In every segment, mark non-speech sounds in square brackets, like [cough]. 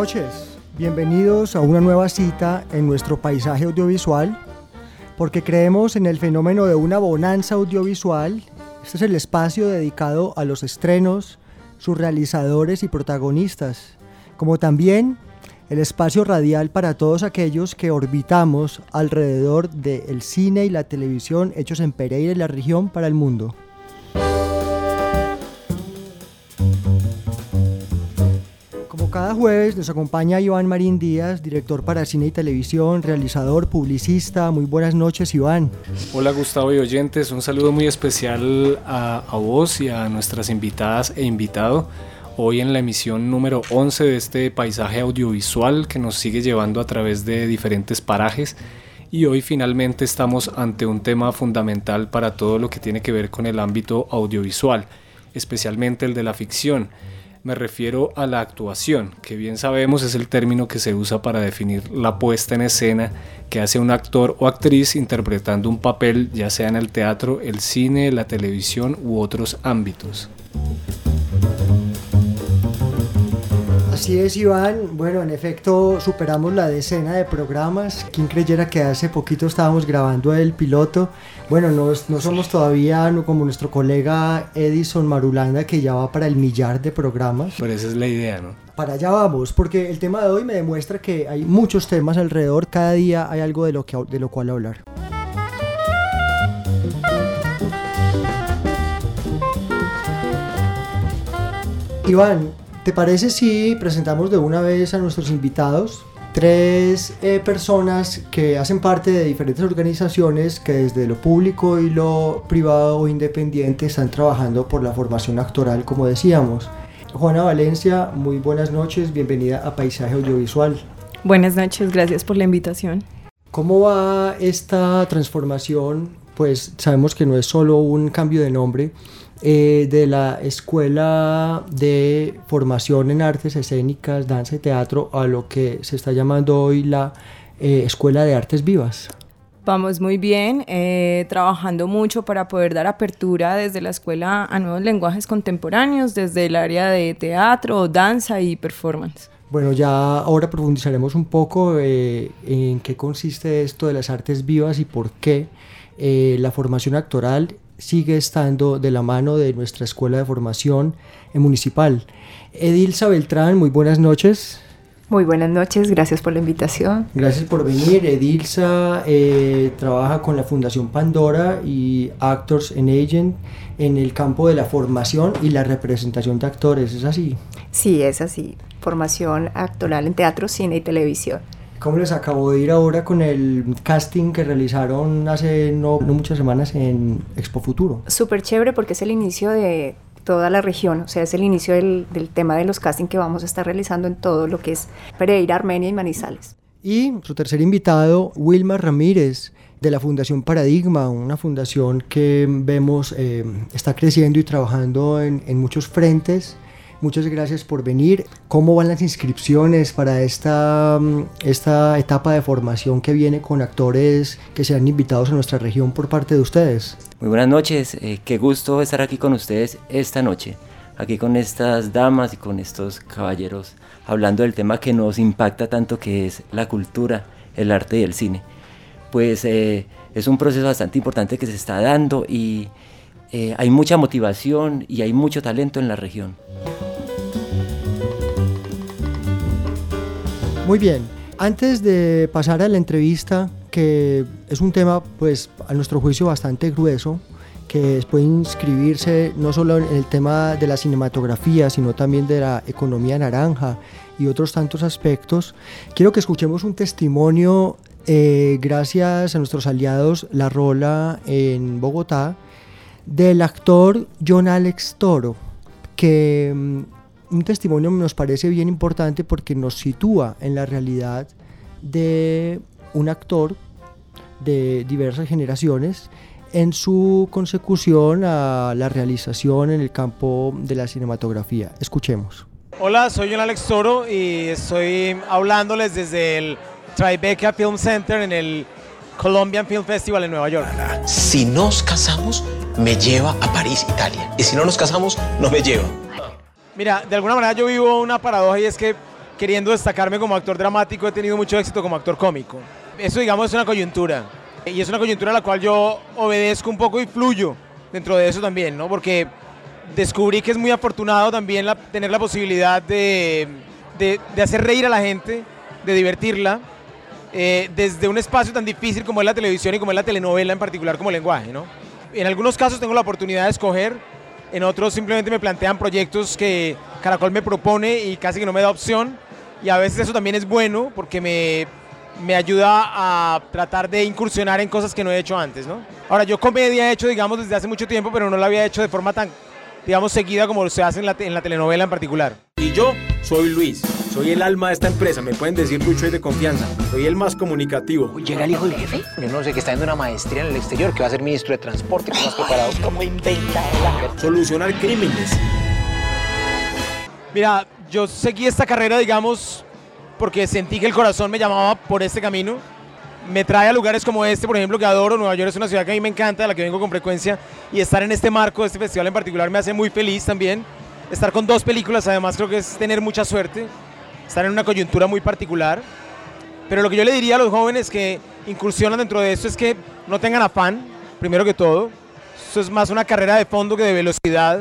Noches. Bienvenidos a una nueva cita en nuestro paisaje audiovisual, porque creemos en el fenómeno de una bonanza audiovisual. Este es el espacio dedicado a los estrenos, sus realizadores y protagonistas, como también el espacio radial para todos aquellos que orbitamos alrededor del cine y la televisión hechos en Pereira y la región para el mundo. Cada jueves nos acompaña Iván Marín Díaz, director para cine y televisión, realizador, publicista. Muy buenas noches, Iván. Hola, Gustavo y oyentes. Un saludo muy especial a, a vos y a nuestras invitadas e invitado. Hoy en la emisión número 11 de este paisaje audiovisual que nos sigue llevando a través de diferentes parajes. Y hoy finalmente estamos ante un tema fundamental para todo lo que tiene que ver con el ámbito audiovisual, especialmente el de la ficción me refiero a la actuación, que bien sabemos es el término que se usa para definir la puesta en escena que hace un actor o actriz interpretando un papel ya sea en el teatro, el cine, la televisión u otros ámbitos. Así es, Iván. Bueno, en efecto, superamos la decena de programas. ¿Quién creyera que hace poquito estábamos grabando el piloto? Bueno, no, no somos todavía como nuestro colega Edison Marulanda, que ya va para el millar de programas. Pero esa es la idea, ¿no? Para allá vamos, porque el tema de hoy me demuestra que hay muchos temas alrededor. Cada día hay algo de lo, que, de lo cual hablar. Iván, ¿Te parece si presentamos de una vez a nuestros invitados? Tres eh, personas que hacen parte de diferentes organizaciones que desde lo público y lo privado o independiente están trabajando por la formación actoral, como decíamos. Juana Valencia, muy buenas noches, bienvenida a Paisaje Audiovisual. Buenas noches, gracias por la invitación. ¿Cómo va esta transformación? Pues sabemos que no es solo un cambio de nombre, eh, de la Escuela de Formación en Artes Escénicas, Danza y Teatro a lo que se está llamando hoy la eh, Escuela de Artes Vivas. Vamos muy bien, eh, trabajando mucho para poder dar apertura desde la escuela a nuevos lenguajes contemporáneos, desde el área de teatro, danza y performance. Bueno, ya ahora profundizaremos un poco en qué consiste esto de las artes vivas y por qué la formación actoral sigue estando de la mano de nuestra escuela de formación municipal. Edilza Beltrán, muy buenas noches. Muy buenas noches, gracias por la invitación. Gracias por venir. Edilza eh, trabaja con la Fundación Pandora y Actors and Agent en el campo de la formación y la representación de actores, ¿es así? Sí, es así. Formación actoral en teatro, cine y televisión. ¿Cómo les acabo de ir ahora con el casting que realizaron hace no, muchas semanas en Expo Futuro? Súper chévere porque es el inicio de toda la región, o sea, es el inicio del, tema de los castings que vamos a estar realizando en todo lo que es Pereira, Armenia y Manizales. Y su tercer invitado, Wilma Ramírez, de la Fundación Paradigma, una fundación que vemos eh, está creciendo y trabajando en, en muchos frentes Muchas gracias por venir. ¿Cómo van las inscripciones para esta, mm, esta etapa de formación que viene con actores que sean invitados a nuestra región por parte de ustedes? Muy buenas noches, eh, qué gusto estar aquí con ustedes esta noche, aquí con estas damas y con estos caballeros, hablando del tema que nos impacta tanto que es la cultura, el arte y el cine. Pues eh, es un proceso bastante importante que se está dando y eh, hay mucha motivación y hay mucho talento en la región. Muy bien, antes de pasar a la entrevista, que es un tema, pues, a nuestro juicio bastante grueso, que puede inscribirse no solo en el tema de la cinematografía, sino también de la economía naranja y otros tantos aspectos, quiero que escuchemos un testimonio eh, gracias a nuestros aliados La Rola en Bogotá, del actor John Alex Toro, que mm, un testimonio nos parece bien importante porque nos sitúa en la realidad de un actor de diversas generaciones en su consecución a la realización en el campo de la cinematografía. Escuchemos. Hola, soy John Alex Toro y estoy hablándoles desde el Tribeca Film Center en el Colombian Film Festival en Nueva York. Si nos casamos, me lleva a París, Italia. Y si no nos casamos, no me lleva. Mira, de alguna manera yo vivo una paradoja y es que queriendo destacarme como actor dramático he tenido mucho éxito como actor cómico. Eso digamos es una coyuntura. Y es una coyuntura a la cual yo obedezco un poco y fluyo dentro de eso también, ¿no? Porque descubrí que es muy afortunado también tener la posibilidad de, de, hacer reír a la gente, de divertirla, eh, desde un espacio tan difícil como es la televisión y como es la telenovela en particular como lenguaje. ¿no? En algunos casos tengo la oportunidad de escoger, en otros simplemente me plantean proyectos que Caracol me propone y casi que no me da opción. Y a veces eso también es bueno porque me, me ayuda a tratar de incursionar en cosas que no he hecho antes. ¿no? Ahora, yo comedia he hecho, digamos, desde hace mucho tiempo, pero no la había hecho de forma tan digamos, seguida como se hace en la, en la telenovela en particular. Y yo soy Luis, soy el alma de esta empresa, me pueden decir Lucho y de confianza, soy el más comunicativo. ¿Llega el hijo del jefe? Yo no sé, que está haciendo una maestría en el exterior, que va a ser ministro de transporte, que más preparado. ¿Cómo inventa Solucionar crímenes. Mira, yo seguí esta carrera, digamos, porque sentí que el corazón me llamaba por este camino me trae a lugares como este, por ejemplo, que adoro. Nueva York es una ciudad que a mí me encanta, a la que vengo con frecuencia. Y estar en este marco, este festival en particular, me hace muy feliz también. Estar con dos películas, además, creo que es tener mucha suerte. Estar en una coyuntura muy particular. Pero lo que yo le diría a los jóvenes que incursionan dentro de esto es que no tengan afán, primero que todo. Esto es más una carrera de fondo que de velocidad.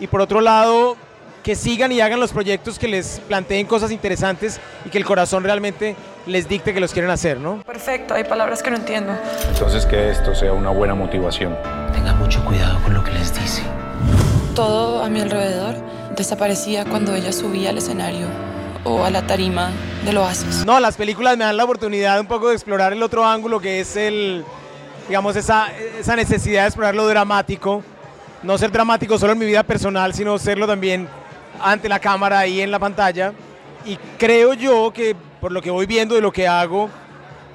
Y por otro lado, que sigan y hagan los proyectos que les planteen cosas interesantes y que el corazón realmente les dicte que los quieren hacer, ¿no? Perfecto, hay palabras que no entiendo. Entonces que esto sea una buena motivación. Tenga mucho cuidado con lo que les dice. Todo a mi alrededor desaparecía cuando ella subía al escenario o a la tarima del oasis. No, las películas me dan la oportunidad un poco de explorar el otro ángulo que es el, digamos, esa, esa necesidad de explorar lo dramático. No ser dramático solo en mi vida personal, sino serlo también ante la cámara y en la pantalla. Y creo yo que por lo que voy viendo de lo que hago,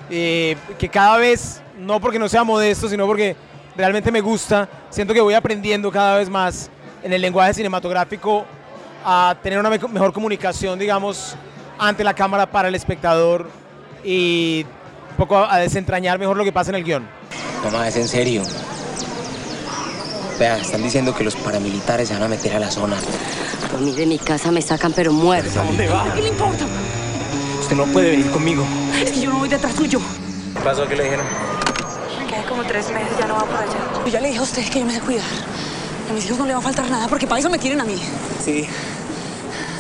eh, que cada vez, no porque no sea modesto, sino porque realmente me gusta, siento que voy aprendiendo cada vez más en el lenguaje cinematográfico a tener una mejor comunicación, digamos, ante la cámara para el espectador y un poco a desentrañar mejor lo que pasa en el guion. Mamá, es en serio. Vea, están diciendo que los paramilitares se van a meter a la zona. A mí de mi casa me sacan pero muerto. ¿A dónde va? ¿Qué le importa? Usted no puede venir conmigo. Es que yo no voy detrás tuyo. ¿Qué pasó? ¿Qué le dijeron? Me quedé como tres meses, ya no va por allá. Yo ya le dije a usted que yo me sé cuidar. A mis hijos no le va a faltar nada porque para eso me quieren a mí. Sí.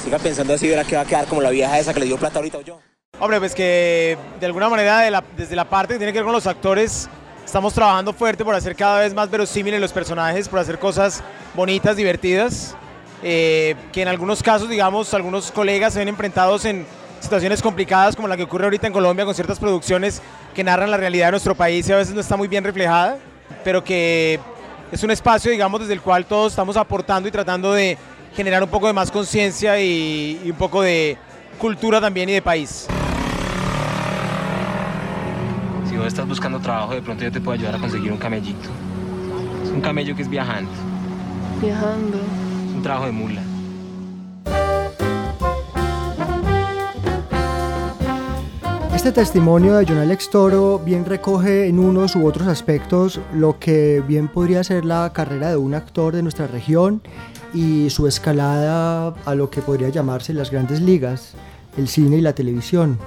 Siga pensando así, verá que va a quedar como la vieja esa que le dio plata ahorita o yo. Hombre, pues que de alguna manera desde la parte que tiene que ver con los actores, estamos trabajando fuerte por hacer cada vez más verosímiles los personajes, por hacer cosas bonitas, divertidas. Eh, que en algunos casos, digamos, algunos colegas se ven enfrentados en situaciones complicadas como la que ocurre ahorita en Colombia con ciertas producciones que narran la realidad de nuestro país y a veces no está muy bien reflejada, pero que es un espacio, digamos, desde el cual todos estamos aportando y tratando de generar un poco de más conciencia y, y un poco de cultura también y de país. Si vos estás buscando trabajo, de pronto yo te puedo ayudar a conseguir un camellito. Es un camello que es viajando. Viajando trabajo de mula. Este testimonio de John Alex Toro bien recoge en unos u otros aspectos lo que bien podría ser la carrera de un actor de nuestra región y su escalada a lo que podría llamarse las grandes ligas, el cine y la televisión.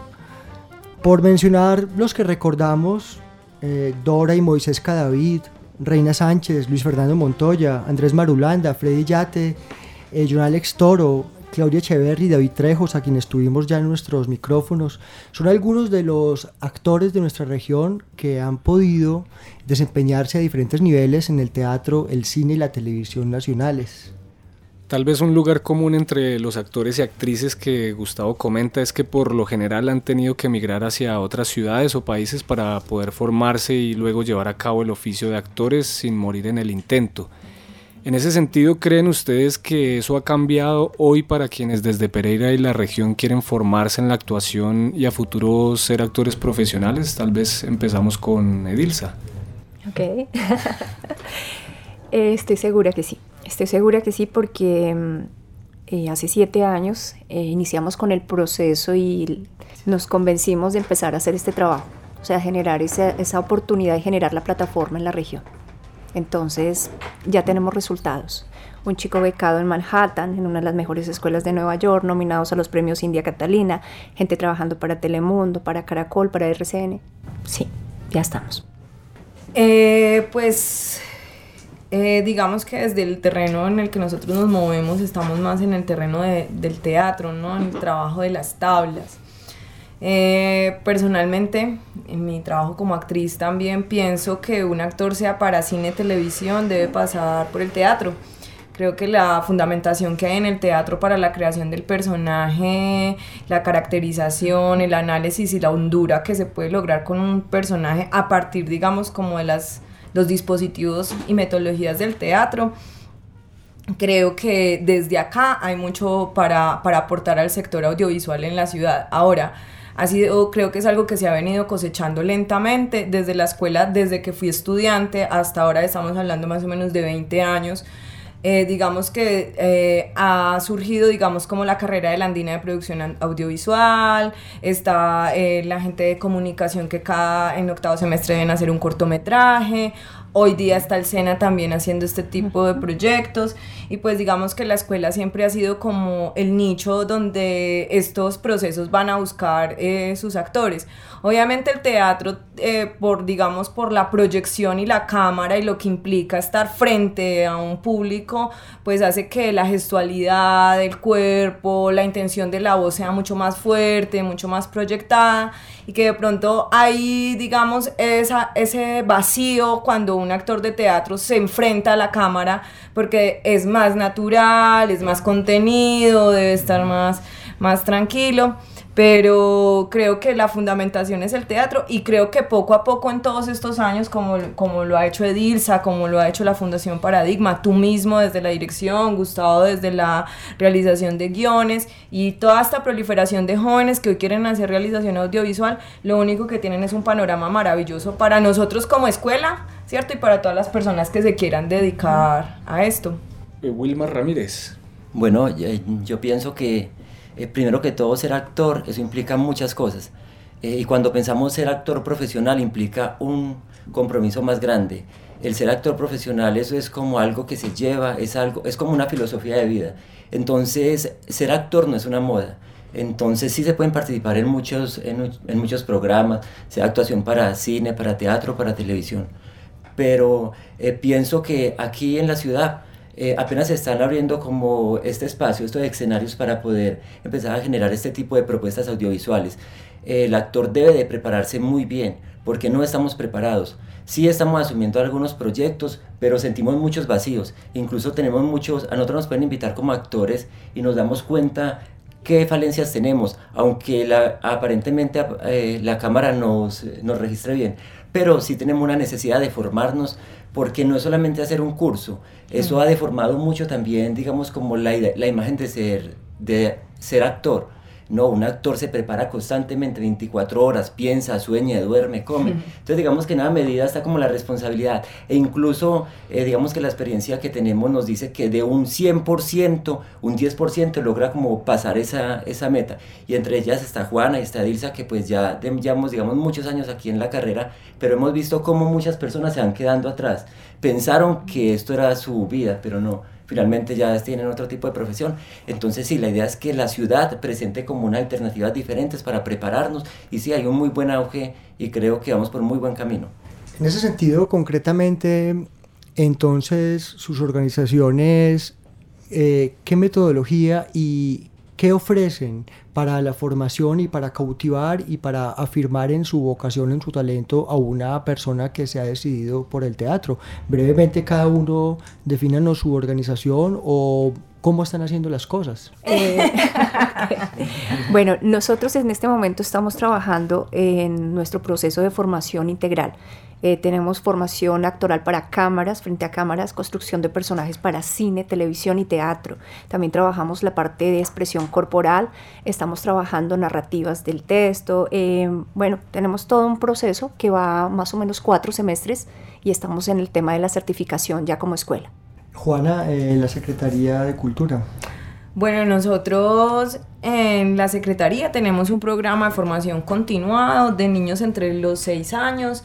Por mencionar los que recordamos, eh, Dora y Moisés Cadavid, Reina Sánchez, Luis Fernando Montoya, Andrés Marulanda, Freddy Yate, eh, John Alex Toro, Claudia Echeverri, David Trejos, a quienes tuvimos ya en nuestros micrófonos, son algunos de los actores de nuestra región que han podido desempeñarse a diferentes niveles en el teatro, el cine y la televisión nacionales. Tal vez un lugar común entre los actores y actrices que Gustavo comenta es que por lo general han tenido que emigrar hacia otras ciudades o países para poder formarse y luego llevar a cabo el oficio de actores sin morir en el intento. En ese sentido, ¿creen ustedes que eso ha cambiado hoy para quienes desde Pereira y la región quieren formarse en la actuación y a futuro ser actores profesionales? Tal vez empezamos con Edilsa. Ok. [laughs] Estoy segura que sí. Estoy segura que sí porque mm, eh, hace siete años eh, iniciamos con el proceso y nos convencimos de empezar a hacer este trabajo, o sea, generar esa, oportunidad de generar la plataforma en la región. Entonces ya tenemos resultados. Un chico becado en Manhattan, en una de las mejores escuelas de Nueva York, nominados a los premios India Catalina, gente trabajando para Telemundo, para Caracol, para RCN. Sí, ya estamos. Eh, pues eh, digamos que desde el terreno en el que nosotros nos movemos estamos más en el terreno del teatro, ¿no? En el trabajo de las tablas. Eh, personalmente, en mi trabajo como actriz también pienso que un actor sea para cine, televisión, debe pasar por el teatro. Creo que la fundamentación que hay en el teatro para la creación del personaje, la caracterización, el análisis y la hondura que se puede lograr con un personaje a partir, digamos, como de las los dispositivos y metodologías del teatro. Creo que desde acá hay mucho para, para aportar al sector audiovisual en la ciudad. Ahora, ha sido, creo que es algo que se ha venido cosechando lentamente desde la escuela, desde que fui estudiante hasta ahora estamos hablando más o menos de 20 años. Eh, digamos que eh, ha surgido, digamos, como la carrera de la andina de producción audiovisual, está eh, la gente de comunicación que cada en octavo semestre deben hacer un cortometraje, Hoy día está el SENA también haciendo este tipo de proyectos y pues digamos que la escuela siempre ha sido como el nicho donde estos procesos van a buscar eh, sus actores. Obviamente el teatro, eh, por digamos por la proyección y la cámara y lo que implica estar frente a un público, pues hace que la gestualidad del cuerpo, la intención de la voz sea mucho más fuerte, mucho más proyectada y que de pronto hay digamos esa, ese vacío cuando un actor de teatro se enfrenta a la cámara porque es más natural, es más contenido, debe estar más, más tranquilo pero creo que la fundamentación es el teatro y creo que poco a poco en todos estos años, como, como lo ha hecho Edilsa, como lo ha hecho la Fundación Paradigma, tú mismo desde la dirección, Gustavo desde la realización de guiones y toda esta proliferación de jóvenes que hoy quieren hacer realización audiovisual, lo único que tienen es un panorama maravilloso para nosotros como escuela, ¿cierto? Y para todas las personas que se quieran dedicar a esto. Eh, Wilmar Ramírez. Bueno, yo pienso que eh, primero que todo ser actor, eso implica muchas cosas. Eh, y cuando pensamos ser actor profesional implica un compromiso más grande. El ser actor profesional eso es como algo que se lleva, es, algo, es como una filosofía de vida. Entonces, ser actor no es una moda. Entonces sí se pueden participar en muchos, en, muchos programas, sea actuación para cine, para teatro, para televisión. Pero eh, pienso que aquí en la ciudad eh, apenas se están abriendo como este espacio, estos escenarios para poder empezar a generar este tipo de propuestas audiovisuales. el actor debe de prepararse muy bien, porque no estamos preparados. Sí estamos asumiendo algunos proyectos, pero sentimos muchos vacíos. Incluso tenemos muchos, a nosotros nos pueden invitar como actores y nos damos cuenta qué falencias tenemos, aunque aparentemente eh, la cámara nos, nos registre bien. Pero sí tenemos una necesidad de formarnos porque no es solamente hacer un curso, eso ha deformado mucho también, digamos, como la, la imagen de ser, de ser actor. No, un actor se prepara constantemente 24 horas, piensa, sueña, duerme, come. Entonces digamos que en nada medida está como la responsabilidad. E incluso eh, digamos que la experiencia que tenemos nos dice que de un 100%, un 10% logra como pasar esa, esa meta. Y entre ellas está Juana y está Dilsa que pues ya llevamos digamos muchos años aquí en la carrera, pero hemos visto cómo muchas personas se van quedando atrás. Pensaron que esto era su vida, pero no finalmente ya tienen otro tipo de profesión. Entonces sí, la idea es que la ciudad presente como una alternativas diferentes para prepararnos y sí, hay un muy buen auge y creo que vamos por un muy buen camino. En ese sentido, concretamente, entonces sus organizaciones, eh, ¿qué metodología y ¿qué ofrecen para la formación y para cautivar y para afirmar en su vocación, en su talento a una persona que se ha decidido por el teatro? Brevemente cada uno defínanos su organización o cómo están haciendo las cosas. [laughs] Bueno, nosotros en este momento estamos trabajando en nuestro proceso de formación integral. Eh, tenemos formación actoral para cámaras, frente a cámaras, construcción de personajes para cine, televisión y teatro. También trabajamos la parte de expresión corporal, estamos trabajando narrativas del texto. Eh, bueno, tenemos todo un proceso que va más o menos cuatro semestres y estamos en el tema de la certificación ya como escuela. Juana, en la Secretaría de Cultura. Bueno, nosotros en la Secretaría tenemos un programa de formación continuado de niños entre los 6 años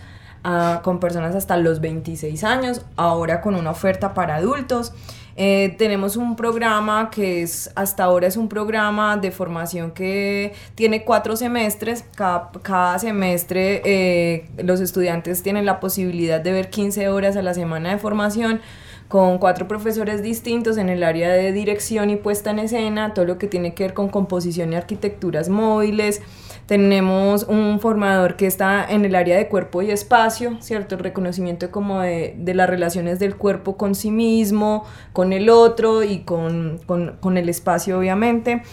con personas hasta los 26 años, ahora con una oferta para adultos. Eh, tenemos un programa que es, hasta ahora es un programa de formación que tiene cuatro semestres. Cada, cada semestre eh, los estudiantes tienen la posibilidad de ver 15 horas a la semana de formación con cuatro profesores distintos en el área de dirección y puesta en escena, todo lo que tiene que ver con composición y arquitecturas móviles. Tenemos un formador que está en el área de cuerpo y espacio, ¿cierto? El reconocimiento como de, de las relaciones del cuerpo con sí mismo, con el otro y con, con, con el espacio, obviamente.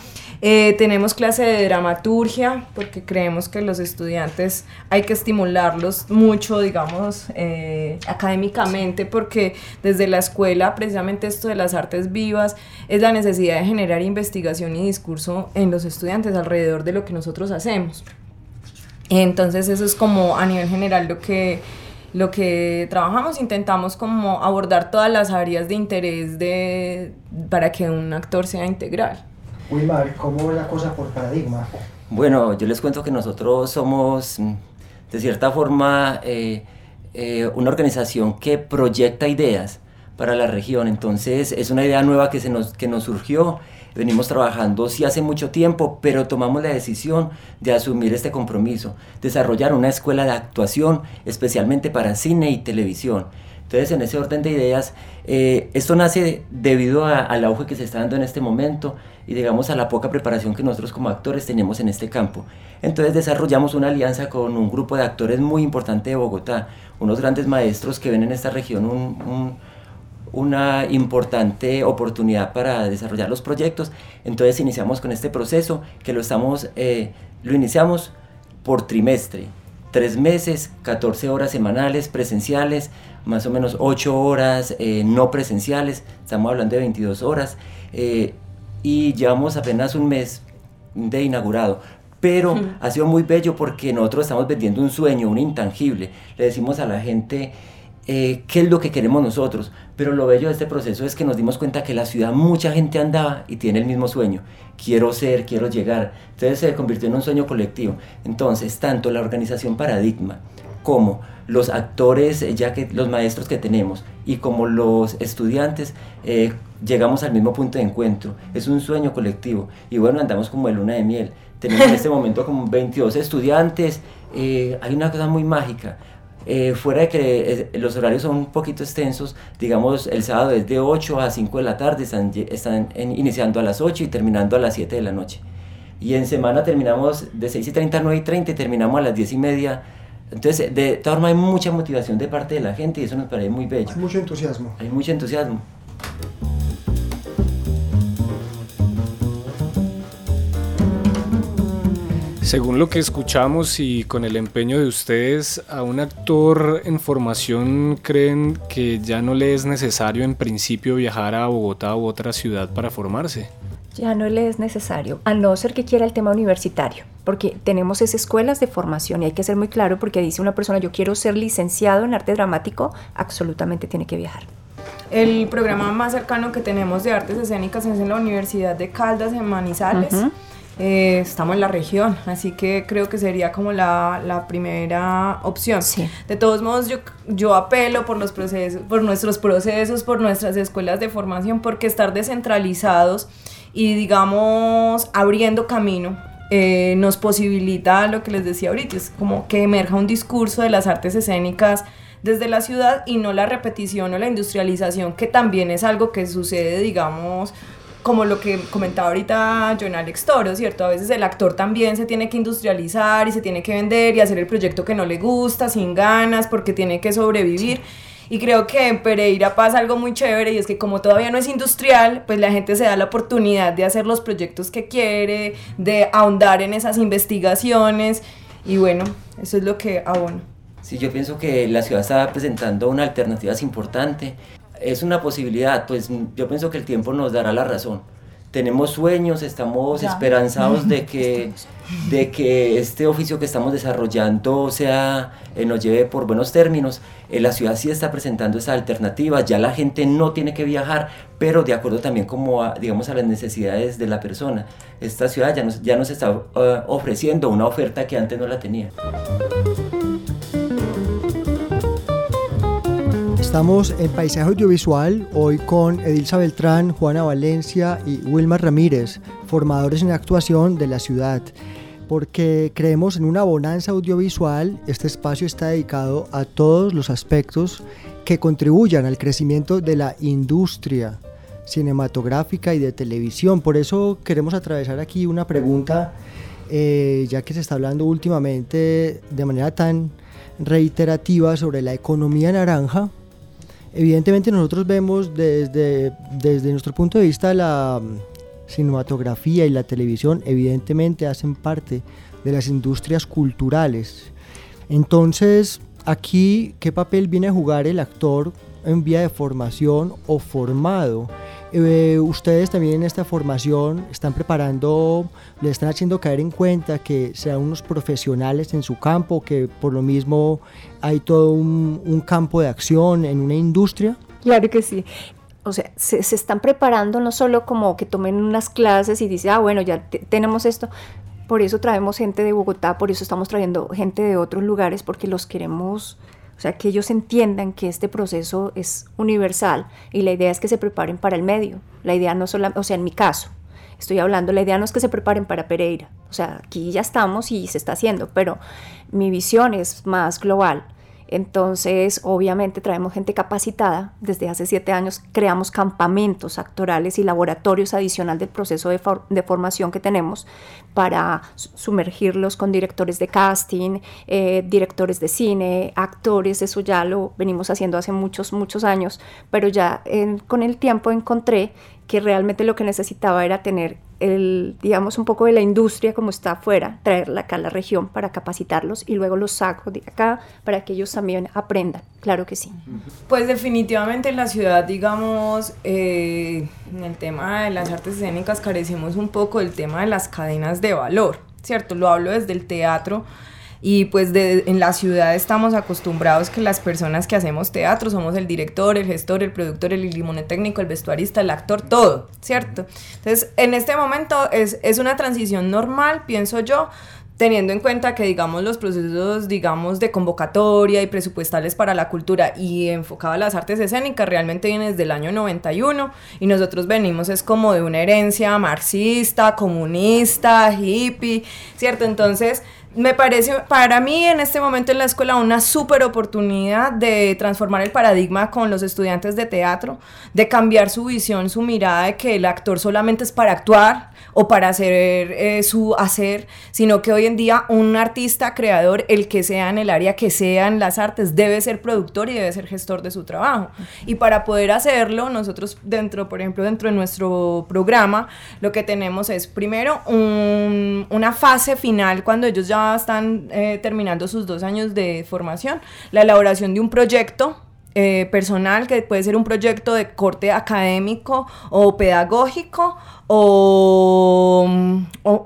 Eh, tenemos clase de dramaturgia porque creemos que los estudiantes hay que estimularlos mucho, digamos, eh, académicamente porque desde la escuela precisamente esto de las artes vivas es la necesidad de generar investigación y discurso en los estudiantes alrededor de lo que nosotros hacemos. Entonces eso es como a nivel general lo que lo que trabajamos, intentamos como abordar todas las áreas de interés de, para que un actor sea integral. Wilmar, ¿cómo es la cosa por paradigma? Bueno, yo les cuento que nosotros somos, de cierta forma, eh, eh, una organización que proyecta ideas para la región. Entonces, es una idea nueva que, se nos, que nos surgió. Venimos trabajando sí hace mucho tiempo, pero tomamos la decisión de asumir este compromiso, desarrollar una escuela de actuación especialmente para cine y televisión. Entonces, en ese orden de ideas, eh, esto nace debido al auge que se está dando en este momento y digamos a la poca preparación que nosotros como actores tenemos en este campo. Entonces desarrollamos una alianza con un grupo de actores muy importante de Bogotá, unos grandes maestros que ven en esta región una importante oportunidad para desarrollar los proyectos. Entonces iniciamos con este proceso que lo estamos, eh, lo iniciamos por trimestre, tres meses, 14 horas semanales presenciales, más o menos 8 horas eh, no presenciales, estamos hablando de 22 horas. Eh, y llevamos apenas un mes de inaugurado. Pero ha sido muy bello porque nosotros estamos vendiendo un sueño, un intangible. Le decimos a la gente eh, qué es lo que queremos nosotros. Pero lo bello de este proceso es que nos dimos cuenta que la ciudad mucha gente andaba y tiene el mismo sueño. Quiero ser, quiero llegar. Entonces se convirtió en un sueño colectivo. Entonces, tanto la organización Paradigma como los actores, eh, ya que los maestros que tenemos, y como los estudiantes, eh, llegamos al mismo punto de encuentro. Es un sueño colectivo. Y bueno, andamos como de luna de miel. Tenemos en este [laughs] momento como 22 estudiantes. Eh, hay una cosa muy mágica. Fuera de que los horarios son un poquito extensos, digamos el sábado es de 8 a 5 de la tarde, están, están iniciando a las 8 y terminando a las 7 de la noche. Y en semana terminamos de 6 y 30 a 9 y 30 y terminamos a las 10 y media entonces, de todas formas, hay mucha motivación de parte de la gente y eso nos parece muy bello. Hay mucho entusiasmo. Hay mucho entusiasmo. Según lo que escuchamos y con el empeño de ustedes, a un actor en formación creen que ya no le es necesario en principio viajar a Bogotá u otra ciudad para formarse ya no le es necesario, a no ser que quiera el tema universitario, porque tenemos esas escuelas de formación y hay que ser muy claro porque dice una persona, yo quiero ser licenciado en arte dramático, absolutamente tiene que viajar. El programa más cercano que tenemos de artes escénicas es en la Universidad de Caldas, en Manizales. Eh, estamos en la región, así que creo que sería como la, la primera opción. De todos modos, yo, yo apelo por, los procesos, por nuestros procesos, por nuestras escuelas de formación, porque estar descentralizados y digamos abriendo camino eh, nos posibilita lo que les decía ahorita, es como que emerja un discurso de las artes escénicas desde la ciudad y no la repetición o la industrialización, que también es algo que sucede, digamos, como lo que comentaba ahorita John Alex Toro, ¿cierto? A veces el actor también se tiene que industrializar y se tiene que vender y hacer el proyecto que no le gusta, sin ganas, porque tiene que sobrevivir. Y creo que en Pereira pasa algo muy chévere y es que como todavía no es industrial, pues la gente se da la oportunidad de hacer los proyectos que quiere, de ahondar en esas investigaciones y bueno, eso es lo que abono. Sí, yo pienso que la ciudad está presentando una alternativa importante. Es una posibilidad, pues yo pienso que el tiempo nos dará la razón tenemos sueños, estamos esperanzados de que, [laughs] de que este oficio que estamos desarrollando sea, eh, nos lleve por buenos términos. Eh, la ciudad sí está presentando esa alternativa, ya la gente no tiene que viajar, pero de acuerdo también como a, digamos, a las necesidades de la persona. Esta ciudad ya nos, ya nos está uh, ofreciendo una oferta que antes no la tenía. Estamos en Paisaje Audiovisual hoy con Edilza Beltrán, Juana Valencia y Wilmar Ramírez, formadores en actuación de la ciudad. Porque creemos en una bonanza audiovisual, este espacio está dedicado a todos los aspectos que contribuyan al crecimiento de la industria cinematográfica y de televisión. Por eso queremos atravesar aquí una pregunta, eh, ya que se está hablando últimamente de manera tan reiterativa sobre la economía naranja Evidentemente nosotros vemos desde, desde nuestro punto de vista la mm, cinematografía y la televisión evidentemente hacen parte de las industrias culturales. Entonces, aquí, ¿qué papel viene a jugar el actor en vía de formación o formado? Eh, ustedes también en esta formación están preparando, le están haciendo caer en cuenta que sean unos profesionales en su campo, que por lo mismo hay todo un, campo de acción en una industria. Claro que sí. O sea, se, están preparando no solo como que tomen unas clases y dicen, ah, bueno, ya tenemos esto. Por eso traemos gente de Bogotá, por eso estamos trayendo gente de otros lugares, porque los queremos o sea, que ellos entiendan que este proceso es universal y la idea es que se preparen para el medio. La idea no solo, o sea, en mi caso, estoy hablando, la idea no es que se preparen para Pereira. O sea, aquí ya estamos y se está haciendo, pero mi visión es más global. Entonces, obviamente traemos gente capacitada. Desde hace siete años creamos campamentos actorales y laboratorios adicional del proceso de, formación que tenemos para sumergirlos con directores de casting, eh, directores de cine, actores. Eso ya lo venimos haciendo hace muchos, muchos años, pero ya con el tiempo encontré que realmente lo que necesitaba era tener el, digamos, un poco de la industria como está afuera, traerla acá a la región para capacitarlos y luego los saco de acá para que ellos también aprendan. Claro que sí. Pues definitivamente en la ciudad, digamos, eh, en el tema de las artes escénicas carecemos un poco del tema de las cadenas de valor, ¿cierto? Lo hablo desde el teatro y pues en la ciudad estamos acostumbrados que las personas que hacemos teatro somos el director, el gestor, el productor, el limón técnico, el vestuarista, el actor, todo, ¿cierto? Entonces, en este momento es, es una transición normal, pienso yo, teniendo en cuenta que, digamos, los procesos, digamos, de convocatoria y presupuestales para la cultura y enfocado a las artes escénicas realmente viene desde el año 91 y nosotros venimos es como de una herencia marxista, comunista, hippie, ¿cierto? Entonces, me parece para mí en este momento en la escuela una súper oportunidad de transformar el paradigma con los estudiantes de teatro, de cambiar su visión, su mirada de que el actor solamente es para actuar o para hacer eh, su hacer, sino que hoy en día un artista, creador, el que sea en el área que sea en las artes, debe ser productor y debe ser gestor de su trabajo. Y para poder hacerlo, nosotros dentro, por ejemplo, dentro de nuestro programa, lo que tenemos es primero una fase final cuando ellos ya están eh, terminando sus dos años de formación, la elaboración de un proyecto eh, personal que puede ser un proyecto de corte académico o pedagógico o,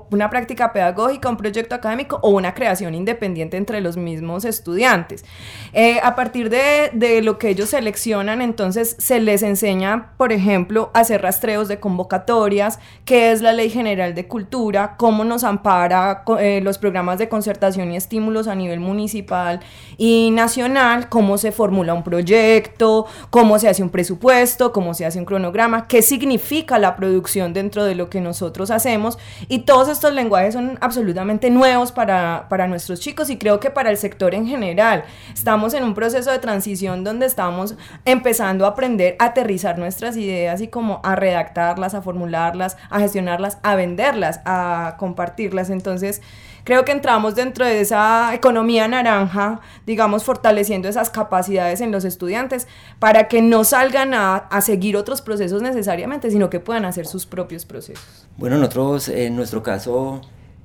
una práctica pedagógica, un proyecto académico o una creación independiente entre los mismos estudiantes. Eh, a partir de, lo que ellos seleccionan, entonces se les enseña, por ejemplo, hacer rastreos de convocatorias, qué es la Ley General de Cultura, cómo nos ampara eh, los programas de concertación y estímulos a nivel municipal y nacional, cómo se formula un proyecto, cómo se hace un presupuesto, cómo se hace un cronograma, qué significa la producción dentro de lo que nosotros hacemos. Y todos estos lenguajes son absolutamente nuevos para, para nuestros chicos y creo que para el sector en general. Estamos en un proceso de transición donde estamos empezando a aprender a aterrizar nuestras ideas y como a redactarlas, a formularlas, a gestionarlas, a venderlas, a compartirlas. Entonces, creo que entramos dentro de esa economía naranja, digamos, fortaleciendo esas capacidades en los estudiantes para que no salgan a, seguir otros procesos necesariamente, sino que puedan hacer sus propios procesos. Bueno, nosotros en nuestro caso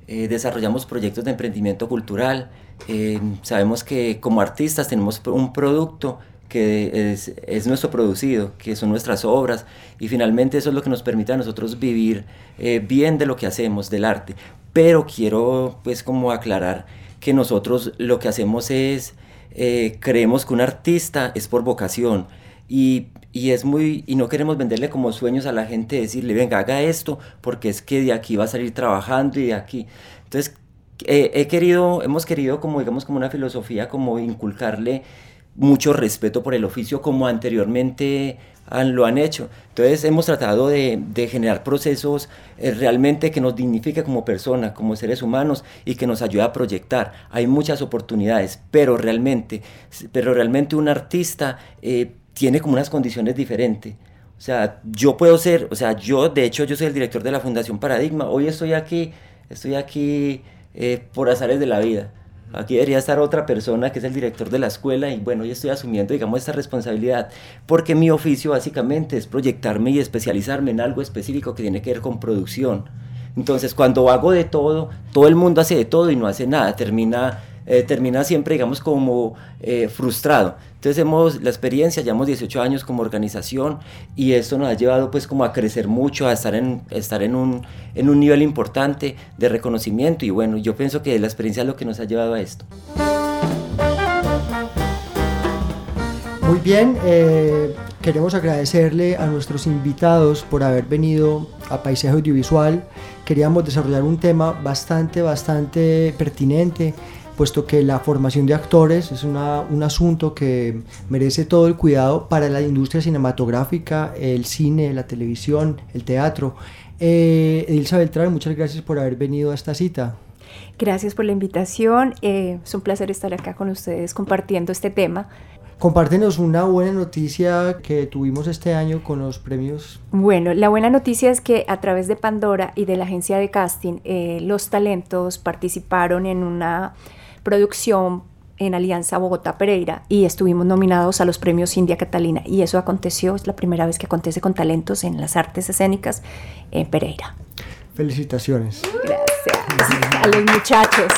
eh, desarrollamos proyectos de emprendimiento cultural. Eh, sabemos que como artistas tenemos un producto que es, es, nuestro producido, que son nuestras obras, y finalmente eso es lo que nos permite a nosotros vivir eh, bien de lo que hacemos, del arte. Pero quiero pues como aclarar que nosotros lo que hacemos es, eh, creemos que un artista es por vocación, y, y, es muy, y no queremos venderle como sueños a la gente, decirle, venga, haga esto, porque es que de aquí va a salir trabajando y de aquí. Entonces, he querido, hemos querido como, digamos, como una filosofía, como inculcarle mucho respeto por el oficio como anteriormente han, lo han hecho. Entonces hemos tratado de, de generar procesos eh, realmente que nos dignifique como personas, como seres humanos y que nos ayude a proyectar. Hay muchas oportunidades, pero realmente, pero realmente un artista eh, tiene como unas condiciones diferentes. O sea, yo puedo ser, o sea, yo de hecho yo soy el director de la Fundación Paradigma. Hoy estoy aquí, estoy aquí eh, por azares de la vida. Aquí debería estar otra persona que es el director de la escuela y bueno, yo estoy asumiendo, digamos, esta responsabilidad porque mi oficio básicamente es proyectarme y especializarme en algo específico que tiene que ver con producción. Entonces, cuando hago de todo, todo el mundo hace de todo y no hace nada, termina, eh, termina siempre, digamos, como eh, frustrado. Entonces, hemos la experiencia, llevamos 18 años como organización y esto nos ha llevado pues como a crecer mucho, a estar en, estar en, un, en un nivel importante de reconocimiento y bueno, yo pienso que la experiencia es lo que nos ha llevado a esto. Muy bien, eh, queremos agradecerle a nuestros invitados por haber venido a Paisaje Audiovisual. Queríamos desarrollar un tema bastante, bastante pertinente, puesto que la formación de actores es una, un asunto que merece todo el cuidado para la industria cinematográfica, el cine, la televisión, el teatro. Eh, Edilza Beltrán, muchas gracias por haber venido a esta cita. Gracias por la invitación. Eh, es un placer estar acá con ustedes compartiendo este tema. Compártenos una buena noticia que tuvimos este año con los premios. Bueno, la buena noticia es que a través de Pandora y de la agencia de casting, eh, los talentos participaron en una producción en Alianza Bogotá Pereira y estuvimos nominados a los premios India Catalina y eso aconteció, es la primera vez que acontece con talentos en las artes escénicas en Pereira. Felicitaciones. Gracias a los muchachos.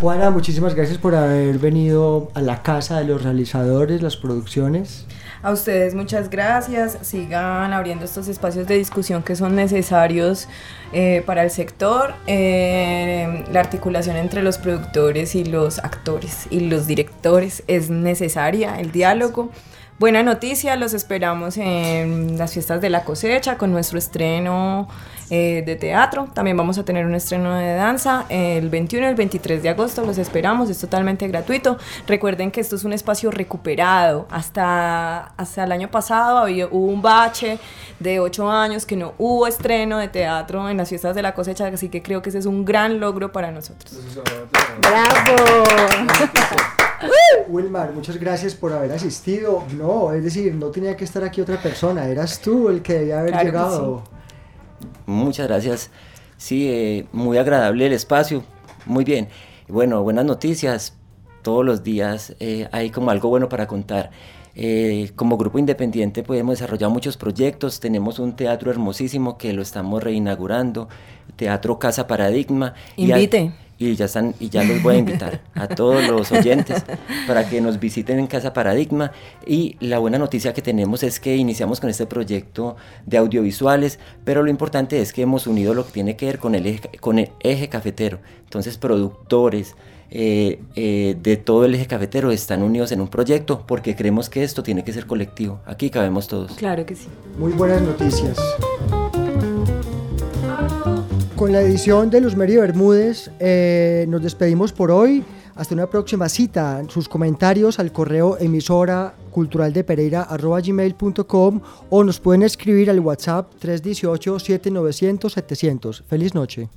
Juana, muchísimas gracias por haber venido a la casa de los realizadores, las producciones. A ustedes muchas gracias. Sigan abriendo estos espacios de discusión que son necesarios eh, para el sector. Eh, la articulación entre los productores y los actores y los directores es necesaria, el diálogo. Buena noticia, los esperamos en las fiestas de la cosecha con nuestro estreno eh, de teatro. También vamos a tener un estreno de danza el 21 y el 23 de agosto. Los esperamos, es totalmente gratuito. Recuerden que esto es un espacio recuperado. Hasta, hasta el año pasado había, hubo un bache de 8 años que no hubo estreno de teatro en las fiestas de la cosecha, así que creo que ese es un gran logro para nosotros. ¡Bravo! Wilmar, muchas gracias por haber asistido. No, es decir, no tenía que estar aquí otra persona, eras tú el que debía haber Claro que llegado. Muchas gracias. Sí, eh, muy agradable el espacio. Muy bien. Bueno, buenas noticias. Todos los días eh, hay como algo bueno para contar. Eh, como grupo independiente pues, hemos desarrollado muchos proyectos. Tenemos un teatro hermosísimo que lo estamos reinaugurando. Teatro Casa Paradigma. Invite. Ya están y ya los voy a invitar a todos los oyentes para que nos visiten en Casa Paradigma y la buena noticia que tenemos es que iniciamos con este proyecto de audiovisuales pero lo importante es que hemos unido lo que tiene que ver con el eje, con el eje cafetero entonces productores eh, eh, de todo el eje cafetero están unidos en un proyecto porque creemos que esto tiene que ser colectivo aquí cabemos todos Claro que sí. Muy buenas noticias. Con la edición de Luz Meri Bermúdez eh, nos despedimos por hoy. Hasta una próxima cita. Sus comentarios al correo emisora cultural de Pereira gmail.com o nos pueden escribir al WhatsApp 318 7900 700. Feliz noche.